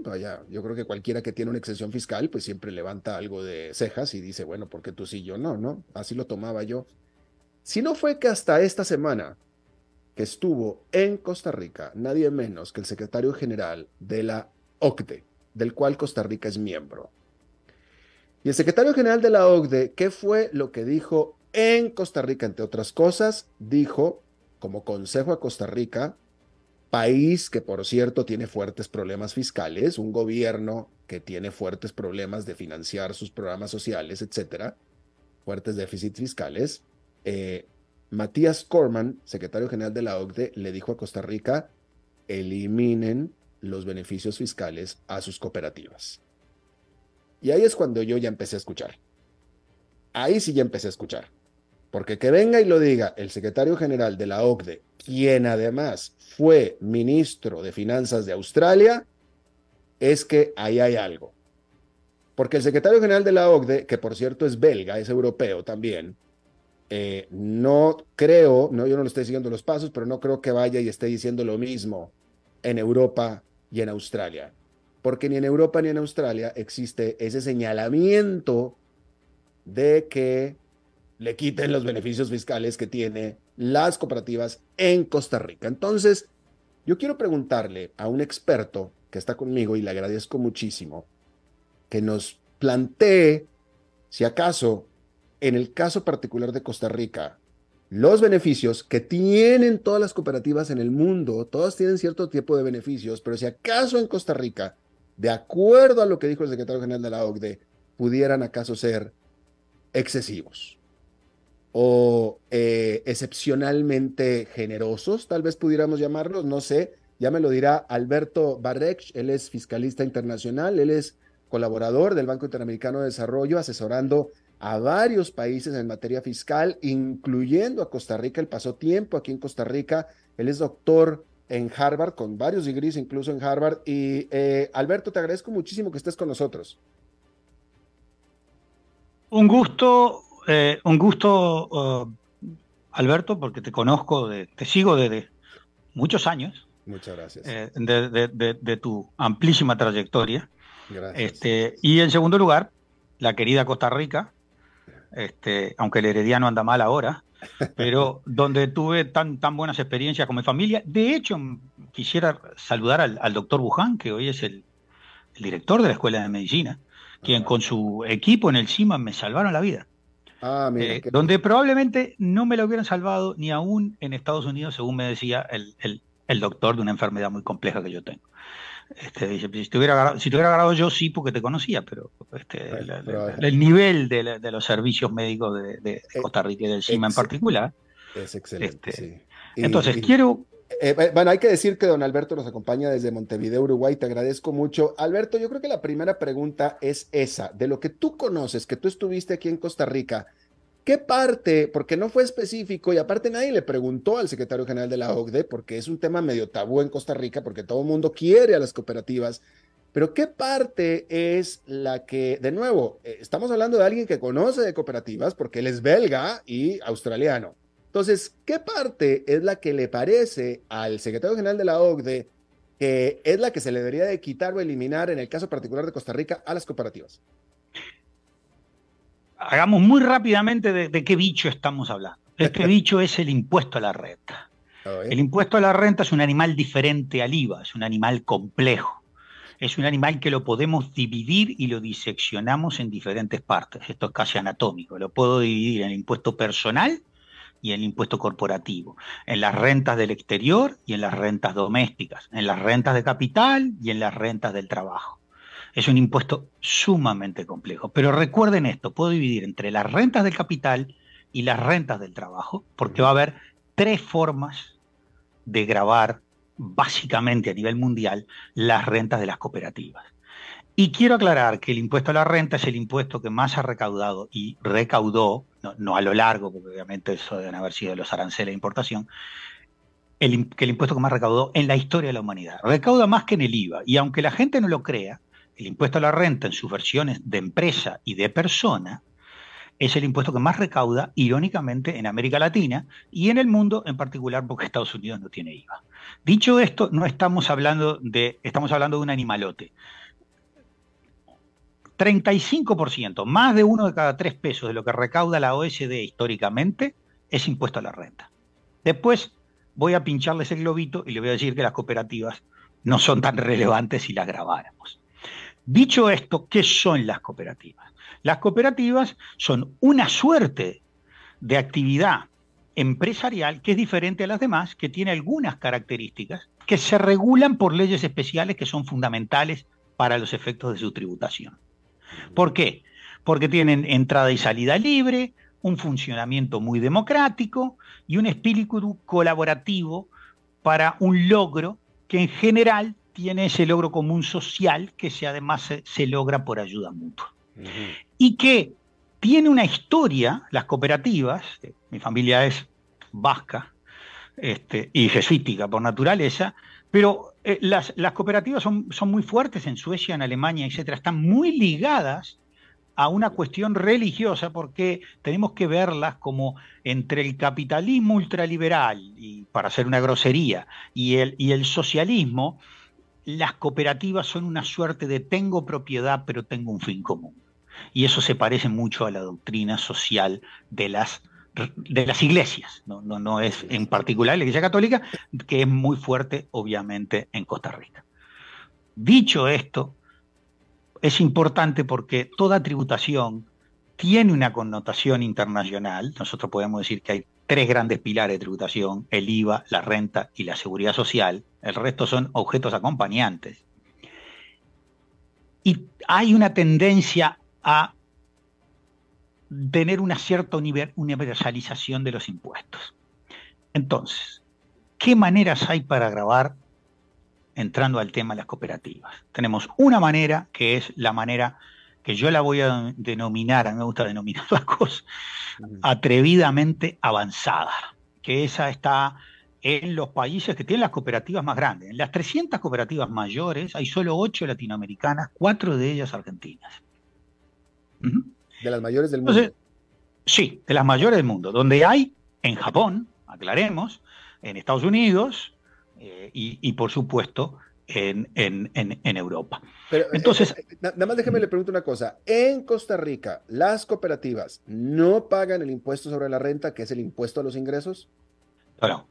A: vaya, yo creo que cualquiera que tiene una exención fiscal, pues siempre levanta algo de cejas y dice, bueno, ¿por qué tú sí, yo no, no? Así lo tomaba yo. Si no fue que hasta esta semana que estuvo en Costa Rica, nadie menos que el secretario general de la OCDE, del cual Costa Rica es miembro. Y el secretario general de la OCDE, ¿qué fue lo que dijo en Costa Rica, entre otras cosas? Dijo, como consejo a Costa Rica, país que por cierto tiene fuertes problemas fiscales, un gobierno que tiene fuertes problemas de financiar sus programas sociales, etcétera, fuertes déficits fiscales. Eh, Matías Corman, secretario general de la OCDE, le dijo a Costa Rica, eliminen los beneficios fiscales a sus cooperativas. Y ahí es cuando yo ya empecé a escuchar. Ahí sí ya empecé a escuchar. Porque que venga y lo diga el secretario general de la OCDE, quien además fue ministro de Finanzas de Australia, es que ahí hay algo. Porque el secretario general de la OCDE, que por cierto es belga, es europeo también, eh, no creo, no, yo no lo estoy siguiendo los pasos, pero no creo que vaya y esté diciendo lo mismo en Europa y en Australia. Porque ni en Europa ni en Australia existe ese señalamiento de que le quiten los beneficios fiscales que tiene las cooperativas en Costa Rica. Entonces, yo quiero preguntarle a un experto que está conmigo y le agradezco muchísimo que nos plantee si acaso en el caso particular de Costa Rica, los beneficios que tienen todas las cooperativas en el mundo, todas tienen cierto tipo de beneficios, pero si acaso en Costa Rica, de acuerdo a lo que dijo el secretario general de la OCDE, pudieran acaso ser excesivos o eh, excepcionalmente generosos, tal vez pudiéramos llamarlos, no sé, ya me lo dirá Alberto Barrech, él es fiscalista internacional, él es colaborador del Banco Interamericano de Desarrollo, asesorando a varios países en materia fiscal, incluyendo a Costa Rica. Él pasó tiempo aquí en Costa Rica, él es doctor en Harvard, con varios degrees incluso en Harvard. Y eh, Alberto, te agradezco muchísimo que estés con nosotros.
C: Un gusto, eh, un gusto, uh, Alberto, porque te conozco, te sigo desde muchos años.
A: Muchas gracias.
C: Eh, de, tu amplísima trayectoria.
A: Gracias.
C: Este, y en segundo lugar, la querida Costa Rica, este, aunque el herediano anda mal ahora, pero donde tuve tan, tan buenas experiencias con mi familia. De hecho, quisiera saludar al, doctor Buján, que hoy es el, director de la Escuela de Medicina, quien con su equipo en el CIMA me salvaron la vida.
A: Ah,
C: eh, donde probablemente no me lo hubieran salvado ni aún en Estados Unidos, según me decía el, el, doctor de una enfermedad muy compleja que yo tengo. Este, si, te hubiera agarrado, si te hubiera agarrado yo sí porque te conocía, pero, este, el nivel de, de, los servicios médicos de, de eh, Costa Rica y del CIMA en particular.
A: Es excelente. Este,
C: entonces, quiero,
A: eh, bueno, hay que decir que don Alberto nos acompaña desde Montevideo, Uruguay. Te agradezco mucho. Alberto, yo creo que la primera pregunta es esa. De lo que tú conoces, que tú estuviste aquí en Costa Rica, ¿qué parte, porque no fue específico y aparte nadie le preguntó al secretario general de la OCDE, porque es un tema medio tabú en Costa Rica, porque todo el mundo quiere a las cooperativas, Pero ¿qué parte es la que, de nuevo, eh, estamos hablando de alguien que conoce de cooperativas porque él es belga y australiano? Entonces, ¿qué parte es la que le parece al secretario general de la OCDE que es la que se le debería de quitar o eliminar en el caso particular de Costa Rica a las cooperativas?
C: Hagamos muy rápidamente de, qué bicho estamos hablando. Este bicho es el impuesto a la renta. El impuesto a la renta es un animal diferente al IVA, es un animal complejo. Es un animal que lo podemos dividir y lo diseccionamos en diferentes partes. Esto es casi anatómico. Lo puedo dividir en el impuesto personal y en el impuesto corporativo, en las rentas del exterior y en las rentas domésticas, en las rentas de capital y en las rentas del trabajo. Es un impuesto sumamente complejo. Pero recuerden esto, puedo dividir entre las rentas del capital y las rentas del trabajo, porque va a haber tres formas de grabar básicamente a nivel mundial las rentas de las cooperativas. Y quiero aclarar que el impuesto a la renta es el impuesto que más ha recaudado y recaudó, no, a lo largo, porque obviamente eso deben haber sido los aranceles de importación, el, que el impuesto que más recaudó en la historia de la humanidad. Recauda más que en el IVA. Y aunque la gente no lo crea, el impuesto a la renta en sus versiones de empresa y de persona es el impuesto que más recauda, irónicamente, en América Latina y en el mundo en particular porque Estados Unidos no tiene IVA. Dicho esto, no estamos hablando de, estamos hablando de un animalote. 35%, más de uno de cada tres pesos de lo que recauda la OSD históricamente es impuesto a la renta. Después voy a pincharles el globito y le voy a decir que las cooperativas no son tan relevantes si las grabáramos. Dicho esto, ¿qué son las cooperativas? Las cooperativas son una suerte de actividad empresarial que es diferente a las demás, que tiene algunas características que se regulan por leyes especiales que son fundamentales para los efectos de su tributación. ¿Por qué? Porque tienen entrada y salida libre, un funcionamiento muy democrático y un espíritu colaborativo para un logro que en general tiene ese logro común social que se, además se, logra por ayuda mutua. Y que tiene una historia, las cooperativas, mi familia es vasca este, y jesuítica por naturaleza, pero eh, las, cooperativas son, muy fuertes en Suecia, en Alemania, etcétera, están muy ligadas a una cuestión religiosa porque tenemos que verlas como entre el capitalismo ultraliberal, y para hacer una grosería, y el, y el socialismo, las cooperativas son una suerte de tengo propiedad pero tengo un fin común. Y eso se parece mucho a la doctrina social de las de las iglesias, no, no, no es en particular la Iglesia Católica, que es muy fuerte, obviamente, en Costa Rica. Dicho esto, es importante porque toda tributación tiene una connotación internacional. Nosotros podemos decir que hay tres grandes pilares de tributación, el IVA, la renta y la seguridad social. El resto son objetos acompañantes. Y hay una tendencia a tener una cierta universalización de los impuestos. Entonces, ¿qué maneras hay para grabar entrando al tema de las cooperativas? Tenemos una manera que es la manera que yo la voy a denominar, a mí me gusta denominar las cosas, atrevidamente avanzada, que esa está en los países que tienen las cooperativas más grandes. En las 300 cooperativas mayores hay solo 8 latinoamericanas, 4 de ellas argentinas.
A: De las mayores del mundo.
C: sí, de las mayores del mundo, donde hay en Japón, aclaremos, en Estados Unidos eh, y, por supuesto en, Europa.
A: Pero, eh, Entonces, eh, nada más déjeme le pregunto una cosa. En Costa Rica, ¿las cooperativas no pagan el impuesto sobre la renta, que es el impuesto a los ingresos?
C: Bueno,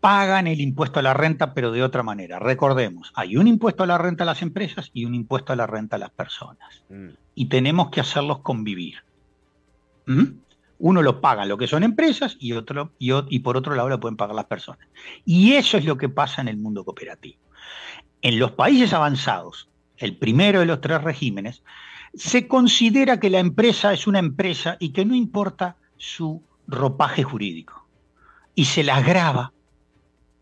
C: pagan el impuesto a la renta, pero de otra manera. Recordemos, hay un impuesto a la renta a las empresas y un impuesto a la renta a las personas. Mm. Y tenemos que hacerlos convivir. ¿Mm? Uno lo paga lo que son empresas y, otro, y, y por otro lado lo pueden pagar las personas. Y eso es lo que pasa en el mundo cooperativo. En los países avanzados, el primero de los tres regímenes, se considera que la empresa es una empresa y que no importa su ropaje jurídico. Y se las graba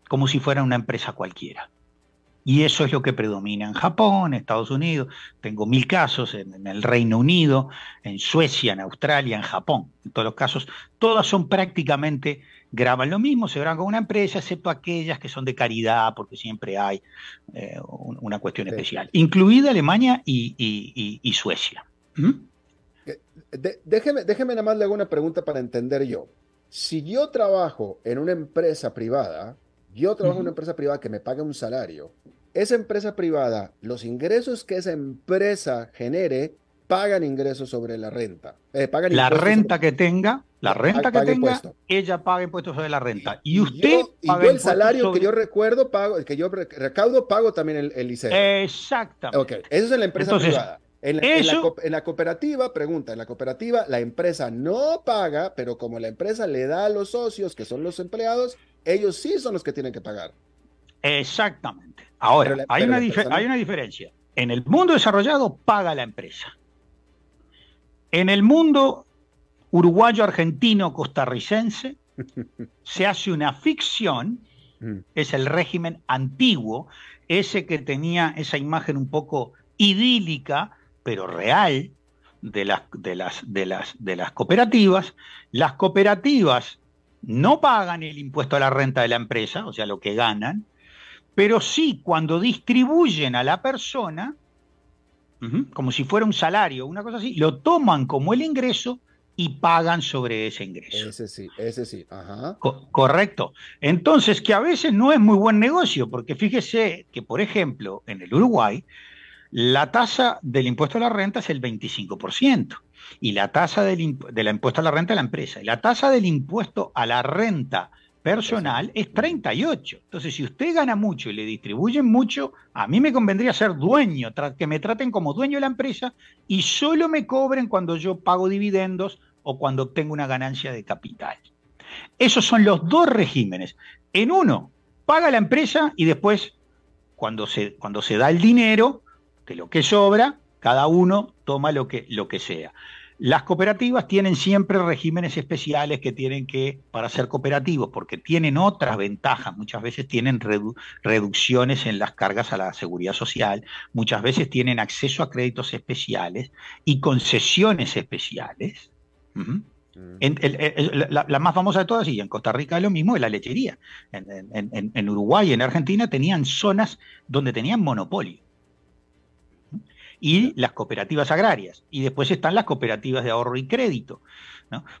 C: como si fuera una empresa cualquiera. Y eso es lo que predomina en Japón, Estados Unidos. Tengo mil casos en, el Reino Unido, en Suecia, en Australia, en Japón. En todos los casos, todas son prácticamente, graban lo mismo, se graban con una empresa, excepto aquellas que son de caridad, porque siempre hay eh, una cuestión especial, incluida Alemania y, Suecia. ¿Mm?
A: Eh, déjeme, déjeme nada más le hago una pregunta para entender yo. Si yo trabajo en una empresa privada, yo trabajo en una empresa privada que me paga un salario. Esa empresa privada, los ingresos que esa empresa genere, pagan ingresos sobre la renta.
C: Eh, la renta que tenga, la renta que tenga, ella paga impuestos sobre la renta. Y, usted
A: y yo el salario que yo recuerdo, pago, el que yo recaudo, pago también el, el
C: Exactamente.
A: Ok, eso es en la empresa privada. En, la, cooperativa, pregunta, en la cooperativa la empresa no paga, pero como la empresa le da a los socios, que son los empleados, ellos sí son los que tienen que pagar.
C: Exactamente. Ahora, hay, una hay una diferencia. En el mundo desarrollado paga la empresa. En el mundo uruguayo, argentino, costarricense, se hace una ficción, mm. es el régimen antiguo, ese que tenía esa imagen un poco idílica pero real de las, de las, de las, de las cooperativas. Las cooperativas no pagan el impuesto a la renta de la empresa, o sea, lo que ganan, pero sí cuando distribuyen a la persona, como si fuera un salario, una cosa así, lo toman como el ingreso y pagan sobre ese ingreso.
A: Ese sí, ese sí, ajá.
C: correcto. Entonces, que a veces no es muy buen negocio, porque fíjese que, por ejemplo, en el Uruguay, la tasa del impuesto a la renta es el 25% y la tasa del, impuesto a la renta de la empresa y la tasa del impuesto a la renta personal es 38. Entonces, si usted gana mucho y le distribuyen mucho, a mí me convendría ser dueño, que me traten como dueño de la empresa y solo me cobren cuando yo pago dividendos o cuando obtengo una ganancia de capital. Esos son los dos regímenes. En uno, paga la empresa y después, cuando se, cuando se da el dinero, lo que sobra, cada uno toma lo que, lo que sea. Las cooperativas tienen siempre regímenes especiales que tienen que, para ser cooperativos, porque tienen otras ventajas, muchas veces tienen reducciones en las cargas a la seguridad social, muchas veces tienen acceso a créditos especiales y concesiones especiales. Mm. la, más famosa de todas, y en Costa Rica es lo mismo, es la lechería. En, en Uruguay y en Argentina tenían zonas donde tenían monopolio y las cooperativas agrarias. Y después están las cooperativas de ahorro y crédito.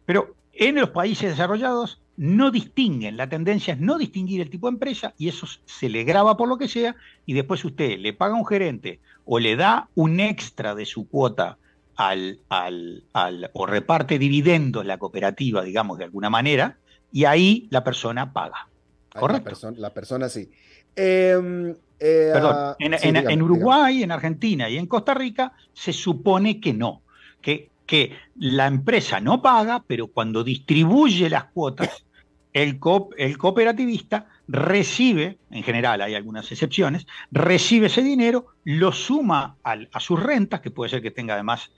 C: Pero en los países desarrollados no distinguen, la tendencia es no distinguir el tipo de empresa y eso se le graba por lo que sea y después usted le paga a un gerente o le da un extra de su cuota al, al, al, o reparte dividendos la cooperativa, digamos, de alguna manera, y ahí la persona paga. ¿Correcto?
A: La, persona, la persona sí. Eh,
C: eh, Perdón, ah, en, Uruguay, en Argentina y en Costa Rica se supone que no, que, que la empresa no paga, pero cuando distribuye las cuotas, el, el cooperativista recibe, en general hay algunas excepciones, recibe ese dinero, lo suma a sus rentas, que puede ser que tenga además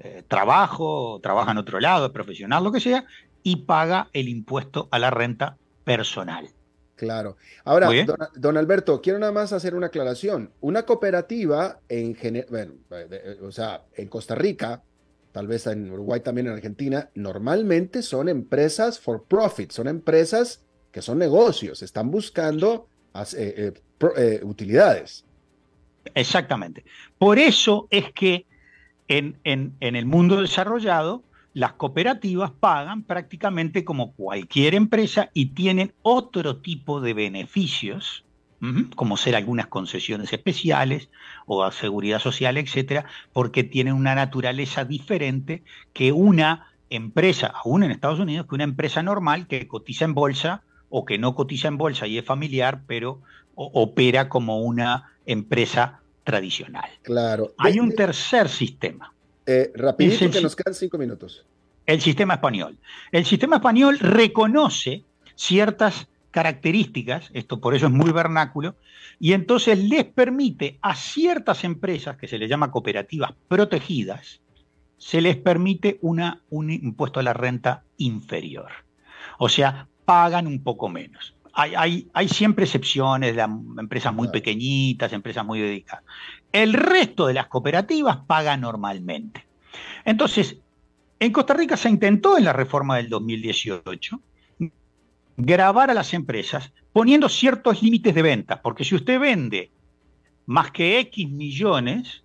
C: eh, trabajo, trabaja en otro lado, es profesional, lo que sea, y paga el impuesto a la renta personal.
A: Claro. Ahora, don, Alberto, quiero nada más hacer una aclaración. Una cooperativa en bueno, eh, o sea, en Costa Rica, tal vez en Uruguay también en Argentina, normalmente son empresas for profit, son empresas que son negocios, están buscando eh, eh, utilidades.
C: Exactamente. Por eso es que en, en, en el mundo desarrollado las cooperativas pagan prácticamente como cualquier empresa y tienen otro tipo de beneficios, como ser algunas concesiones especiales o a seguridad social, etcétera, porque tienen una naturaleza diferente que una empresa, aún en Estados Unidos, que una empresa normal que cotiza en bolsa o que no cotiza en bolsa y es familiar, pero opera como una empresa tradicional.
A: Claro.
C: Hay un tercer sistema
A: eh, rapidito que nos quedan cinco minutos.
C: El sistema español. El sistema español reconoce ciertas características, esto por eso es muy vernáculo, y entonces les permite a ciertas empresas, que se les llama cooperativas protegidas, se les permite una, un impuesto a la renta inferior. O sea, pagan un poco menos. hay, hay, siempre excepciones de empresas muy pequeñitas, empresas muy dedicadas. El resto de las cooperativas pagan normalmente. Entonces, en Costa Rica se intentó en la reforma del 2018 grabar a las empresas poniendo ciertos límites de venta, porque si usted vende más que X millones,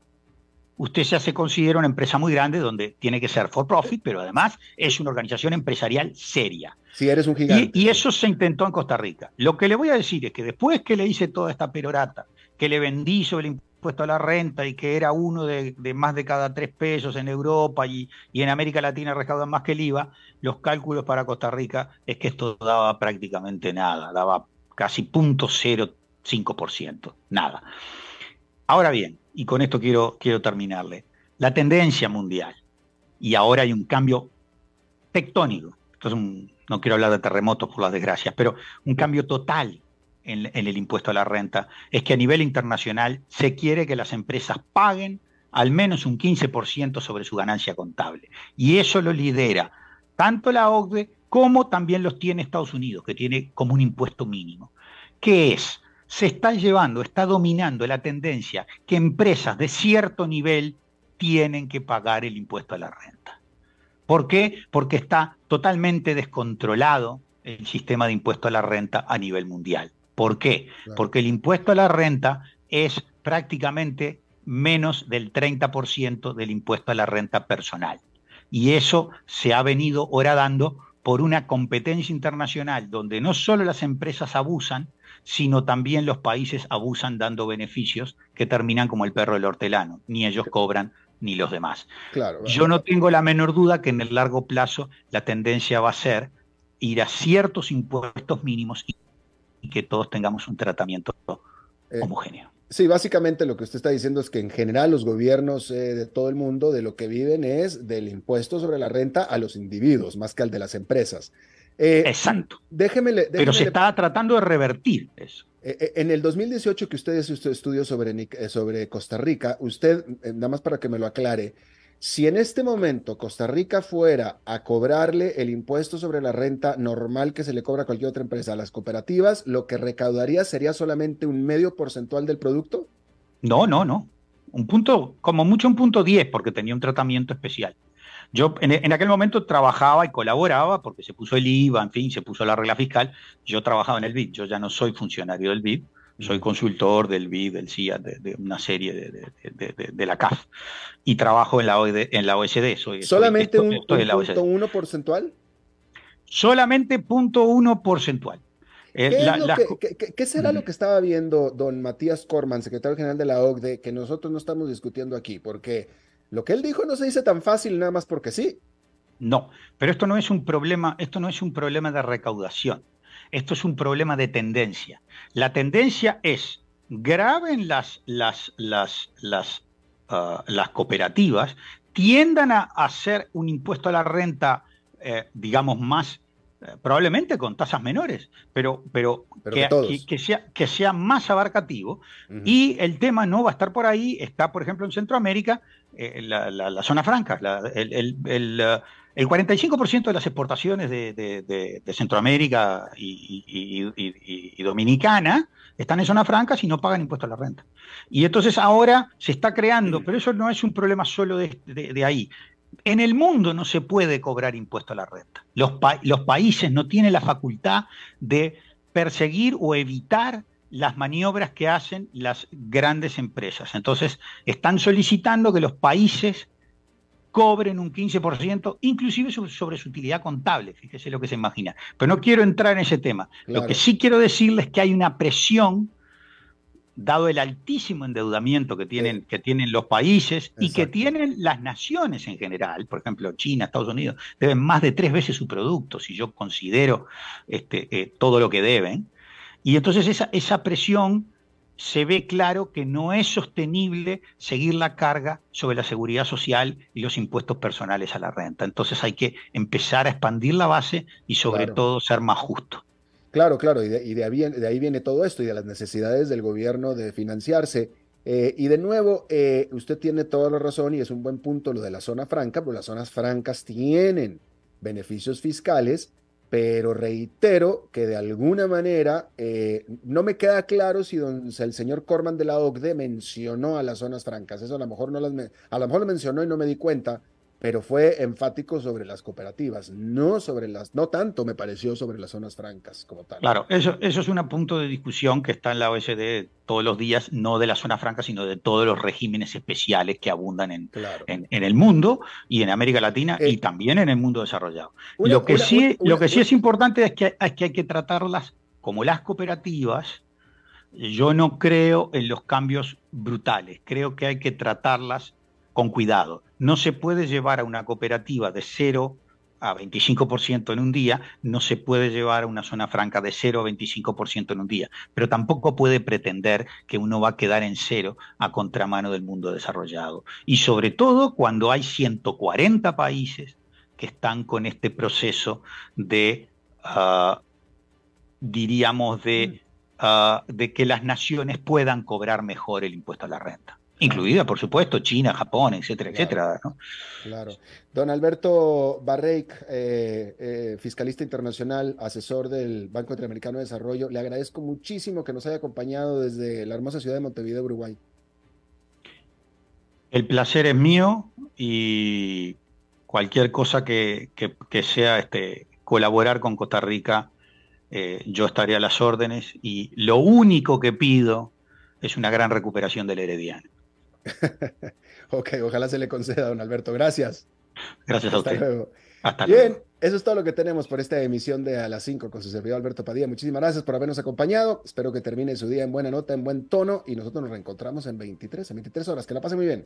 C: usted ya se considera una empresa muy grande donde tiene que ser for profit, pero además es una organización empresarial seria.
A: Si eres un gigante.
C: Y, eso se intentó en Costa Rica. Lo que le voy a decir es que después que le hice toda esta perorata, que le vendí sobre el impuesto a la renta y que era uno de, más de cada tres pesos en Europa y, en América Latina recaudan más que el IVA, los cálculos para Costa Rica es que esto daba prácticamente nada, daba casi 0.05%, nada. Ahora bien, y con esto quiero, quiero terminarle, la tendencia mundial, y ahora hay un cambio tectónico, no quiero hablar de terremotos por las desgracias, pero un cambio total en, el impuesto a la renta, es que a nivel internacional se quiere que las empresas paguen al menos un 15% sobre su ganancia contable. Y eso lo lidera tanto la OCDE como también los tiene Estados Unidos, que tiene como un impuesto mínimo. ¿Qué es? se está llevando, está dominando la tendencia que empresas de cierto nivel tienen que pagar el impuesto a la renta. ¿Por qué? Porque está totalmente descontrolado el sistema de impuesto a la renta a nivel mundial. ¿Por qué? Porque el impuesto a la renta es prácticamente menos del 30% del impuesto a la renta personal. Y eso se ha venido horadando por una competencia internacional donde no solo las empresas abusan, sino también los países abusan dando beneficios que terminan como el perro del hortelano. Ni ellos cobran ni los demás. Claro, Yo no tengo la menor duda que en el largo plazo la tendencia va a ser ir a ciertos impuestos mínimos y, que todos tengamos un tratamiento eh, homogéneo.
A: Sí, básicamente lo que usted está diciendo es que en general los gobiernos eh, de todo el mundo de lo que viven es del impuesto sobre la renta a los individuos, más que al de las empresas.
C: Eh, Exacto. Déjeme, Pero se está tratando de revertir eso.
A: Eh, eh, en el 2018 que usted hizo estudio sobre, sobre Costa Rica, usted, nada más para que me lo aclare, si en este momento Costa Rica fuera a cobrarle el impuesto sobre la renta normal que se le cobra a cualquier otra empresa a las cooperativas, lo que recaudaría sería solamente un medio porcentual del producto?
C: No, no, no. Un punto, como mucho un punto 10, porque tenía un tratamiento especial. Yo en, aquel momento trabajaba y colaboraba porque se puso el IVA, en fin, se puso la regla fiscal. Yo trabajaba en el BID, yo ya no soy funcionario del BID, soy consultor del BID, del CIA, de, una serie de, la CAF y trabajo en la, en la OSD. Soy,
A: ¿Solamente un, punto uno porcentual?
C: Solamente punto uno porcentual.
A: ¿Qué, será lo que estaba viendo don Matías Corman, secretario general de la OCDE, que nosotros no estamos discutiendo aquí? Porque lo que él dijo no se dice tan fácil nada más porque sí.
C: No, pero esto no es un problema, esto no es un problema de recaudación. Esto es un problema de tendencia. La tendencia es graben las, las, las, las, ah, las cooperativas, tiendan a hacer un impuesto a la renta, eh, digamos, más eh, probablemente con tasas menores, pero, pero, que, sea, que sea más abarcativo. Y el tema no va a estar por ahí, está, por ejemplo, en Centroamérica, eh, la, zona franca. el, el, el, 45% uh, de las exportaciones de, Centroamérica y, Dominicana están en zona francas y no pagan impuestos a la renta. Y entonces ahora se está creando, pero eso no es un problema solo de, ahí. En el mundo no se puede cobrar impuesto a la renta. Los países no tienen la facultad de perseguir o evitar las maniobras que hacen las grandes empresas. Entonces, están solicitando que los países cobren un 15%, inclusive sobre, su utilidad contable, fíjese lo que se imagina. Pero no quiero entrar en ese tema. Lo que sí quiero decirles es que hay una presión, dado el altísimo endeudamiento que tienen, que tienen los países y que tienen las naciones en general, por ejemplo, China, Estados Unidos, deben más de tres veces su producto, si yo considero este, eh, todo lo que deben. Y entonces esa, esa presión se ve claro que no es sostenible seguir la carga sobre la seguridad social y los impuestos personales a la renta. Entonces hay que empezar a expandir la base y sobre todo ser más justo.
A: Claro, claro, y, de, ahí viene, todo esto y de las necesidades del gobierno de financiarse. Eh, y de nuevo, eh, usted tiene toda la razón y es un buen punto lo de la zona franca, porque las zonas francas tienen beneficios fiscales pero reitero que de alguna manera eh, no me queda claro si don, el señor Corman de la OCDE mencionó a las zonas francas. Eso a lo mejor no las a lo mejor lo mencionó y no me di cuenta, pero fue enfático sobre las cooperativas, no sobre las, no tanto me pareció sobre las zonas francas como tal.
C: Claro, eso, eso es un punto de discusión que está en la OSD todos los días, no de la zona franca, sino de todos los regímenes especiales que abundan en, en, el mundo y en América Latina y eh, también en el mundo desarrollado. lo que, sí, lo que sí es importante es que, es que hay que tratarlas como las cooperativas. Yo no creo en los cambios brutales, creo que hay que tratarlas con cuidado. No se puede llevar a una cooperativa de 0 a 25% en un día, no se puede llevar a una zona franca de 0 a 25% en un día, pero tampoco puede pretender que uno va a quedar en cero a contramano del mundo desarrollado. Y sobre todo cuando hay 140 países que están con este proceso de, ah, diríamos, de, mm. ah, de que las naciones puedan cobrar mejor el impuesto a la renta incluida, por supuesto, China, Japón, etcétera, etcétera.
A: Claro. Don Alberto Barreik, eh, eh, fiscalista internacional, asesor del Banco Interamericano de Desarrollo, le agradezco muchísimo que nos haya acompañado desde la hermosa ciudad de Montevideo, Uruguay.
C: El placer es mío y cualquier cosa que, sea este, colaborar con Costa Rica, eh, yo estaré a las órdenes y lo único que pido es una gran recuperación del Herediano.
A: ok, ojalá se le conceda, don Alberto. Gracias.
C: Gracias a usted.
A: Luego. Hasta Bien, eso es todo lo que tenemos por esta emisión de A las 5 con su servidor Alberto Padilla. Muchísimas gracias por habernos acompañado. Espero que termine su día en buena nota, en buen tono y nosotros nos reencontramos en 23, en 23 horas. Que la pase muy bien.